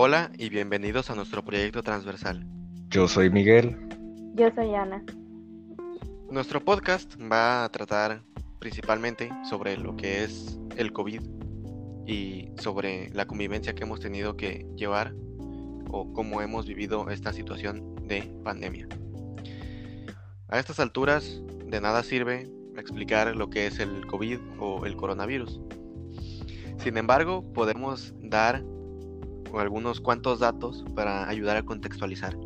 Hola y bienvenidos a nuestro proyecto transversal. Yo soy Miguel. Yo soy Ana. Nuestro podcast va a tratar principalmente sobre lo que es el COVID y sobre la convivencia que hemos tenido que llevar o cómo hemos vivido esta situación de pandemia. A estas alturas de nada sirve explicar lo que es el COVID o el coronavirus. Sin embargo, podemos dar algunos cuantos datos para ayudar a contextualizar.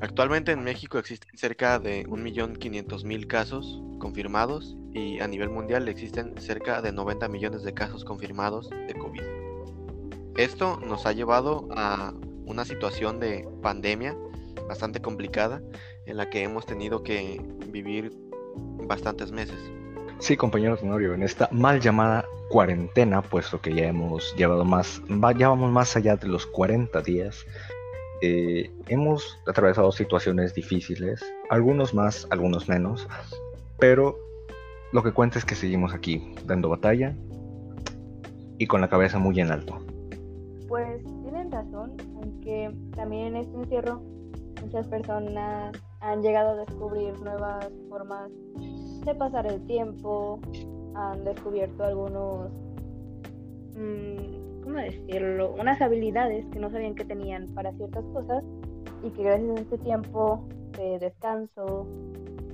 Actualmente en México existen cerca de 1.500.000 casos confirmados y a nivel mundial existen cerca de 90 millones de casos confirmados de COVID. Esto nos ha llevado a una situación de pandemia bastante complicada en la que hemos tenido que vivir bastantes meses. Sí, compañero Tenorio, en esta mal llamada cuarentena, puesto que ya hemos llevado más, ya vamos más allá de los 40 días, eh, hemos atravesado situaciones difíciles, algunos más, algunos menos, pero lo que cuenta es que seguimos aquí, dando batalla y con la cabeza muy en alto. Pues tienen razón, aunque también en este encierro muchas personas han llegado a descubrir nuevas formas de pasar el tiempo, han descubierto algunos, mm, ¿cómo decirlo? Unas habilidades que no sabían que tenían para ciertas cosas y que gracias a este tiempo de descanso,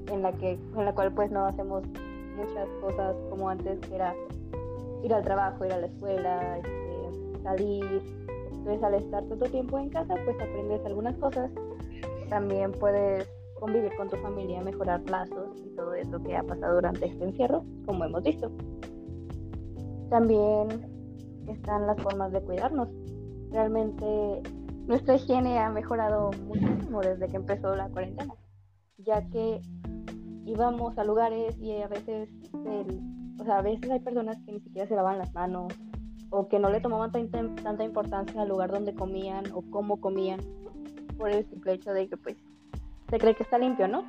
en la, que, en la cual pues no hacemos muchas cosas como antes, que era ir al trabajo, ir a la escuela, este, salir. Entonces al estar todo tiempo en casa, pues aprendes algunas cosas. También puedes convivir con tu familia, mejorar lazos y todo eso que ha pasado durante este encierro, como hemos visto. También están las formas de cuidarnos. Realmente nuestra higiene ha mejorado muchísimo desde que empezó la cuarentena, ya que íbamos a lugares y a veces, o sea, a veces hay personas que ni siquiera se lavan las manos o que no le tomaban tanta importancia al lugar donde comían o cómo comían por el simple hecho de que pues se cree que está limpio, ¿no?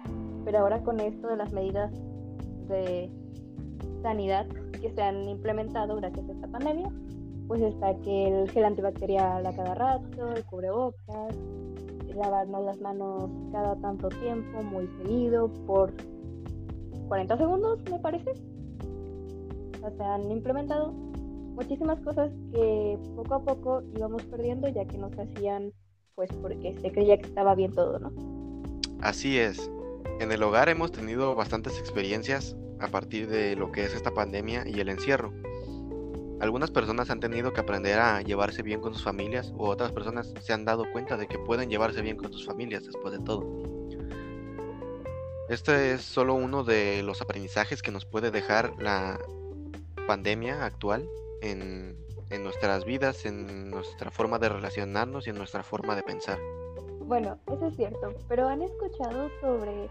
Pero ahora con esto de las medidas de sanidad que se han implementado gracias a esta pandemia, pues está que el gel antibacterial a cada rato, el cubrebocas, lavarnos las manos cada tanto tiempo, muy seguido, por 40 segundos, me parece. O sea, han implementado muchísimas cosas que poco a poco íbamos perdiendo ya que nos hacían, pues porque se creía que estaba bien todo, ¿no? Así es. En el hogar hemos tenido bastantes experiencias a partir de lo que es esta pandemia y el encierro. Algunas personas han tenido que aprender a llevarse bien con sus familias o otras personas se han dado cuenta de que pueden llevarse bien con sus familias después de todo. Este es solo uno de los aprendizajes que nos puede dejar la pandemia actual en, nuestras vidas, en nuestra forma de relacionarnos y en nuestra forma de pensar. Bueno, eso es cierto, pero ¿han escuchado sobre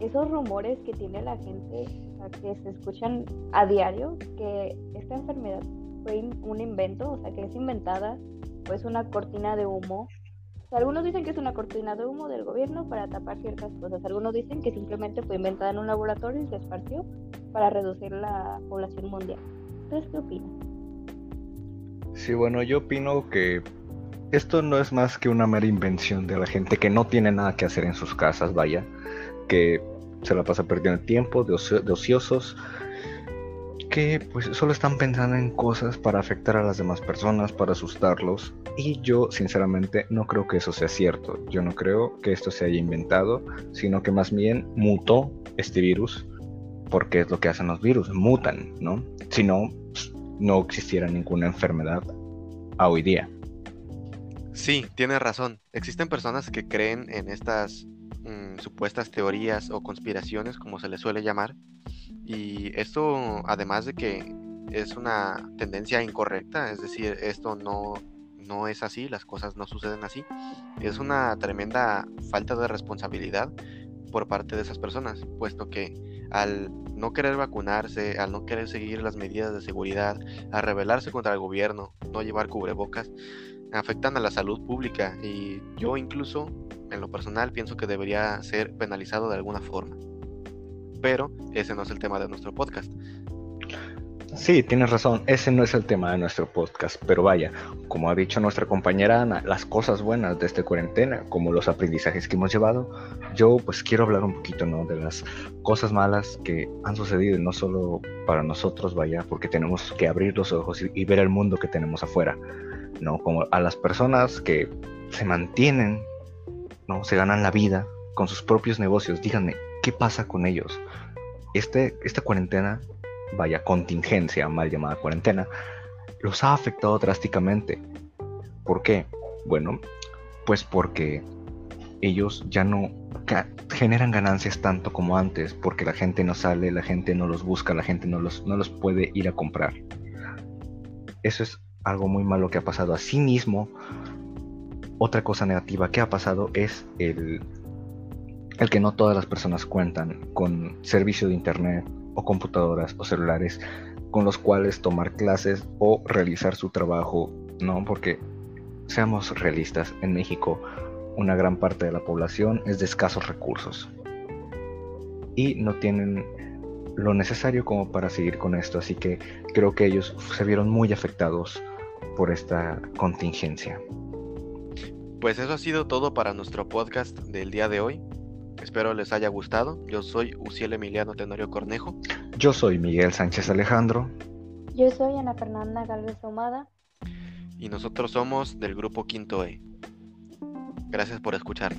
esos rumores que tiene la gente, que se escuchan a diario, que esta enfermedad fue un invento, o sea, que es inventada, o es una cortina de humo? algunos dicen que es una cortina de humo del gobierno para tapar ciertas cosas, algunos dicen que simplemente fue inventada en un laboratorio y se esparció para reducir la población mundial. ¿Ustedes qué opinan? Sí, bueno, yo opino que esto no es más que una mera invención de la gente que no tiene nada que hacer en sus casas, vaya, que se la pasa perdiendo el tiempo, de, ociosos, que pues solo están pensando en cosas para afectar a las demás personas, para asustarlos. Y yo sinceramente no creo que eso sea cierto. Yo no creo que esto se haya inventado, sino que más bien mutó este virus, porque es lo que hacen los virus, mutan, ¿no? Si no, no existiera ninguna enfermedad a hoy día. Sí, tiene razón. Existen personas que creen en estas mm, supuestas teorías o conspiraciones, como se les suele llamar. Y esto, además de que es una tendencia incorrecta, es decir, esto no, no es así, las cosas no suceden así, es una tremenda falta de responsabilidad por parte de esas personas, puesto que al no querer vacunarse, al no querer seguir las medidas de seguridad, al rebelarse contra el gobierno, no llevar cubrebocas, afectan a la salud pública y yo incluso en lo personal pienso que debería ser penalizado de alguna forma. Pero ese no es el tema de nuestro podcast. Sí, tienes razón, ese no es el tema de nuestro podcast, pero vaya, como ha dicho nuestra compañera Ana, las cosas buenas de esta cuarentena, como los aprendizajes que hemos llevado, yo pues quiero hablar un poquito, ¿no? De las cosas malas que han sucedido, no solo para nosotros, vaya, porque tenemos que abrir los ojos y, y ver el mundo que tenemos afuera, ¿no? Como a las personas que se mantienen, ¿no? Se ganan la vida con sus propios negocios, díganme, ¿qué pasa con ellos? Este, esta cuarentena vaya contingencia, mal llamada cuarentena, los ha afectado drásticamente. ¿Por qué? Bueno, pues porque ellos ya no generan ganancias tanto como antes, porque la gente no sale, la gente no los busca, la gente no los, no los puede ir a comprar. Eso es algo muy malo que ha pasado. Asimismo, otra cosa negativa que ha pasado es el, el que no todas las personas cuentan con servicio de internet o computadoras o celulares con los cuales tomar clases o realizar su trabajo, ¿no? Porque seamos realistas, en México una gran parte de la población es de escasos recursos y no tienen lo necesario como para seguir con esto, así que creo que ellos se vieron muy afectados por esta contingencia. Pues eso ha sido todo para nuestro podcast del día de hoy. Espero les haya gustado. Yo soy Uciel Emiliano Tenorio Cornejo. Yo soy Miguel Sánchez Alejandro. Yo soy Ana Fernanda Galvez Omada. Y nosotros somos del grupo Quinto E. Gracias por escuchar.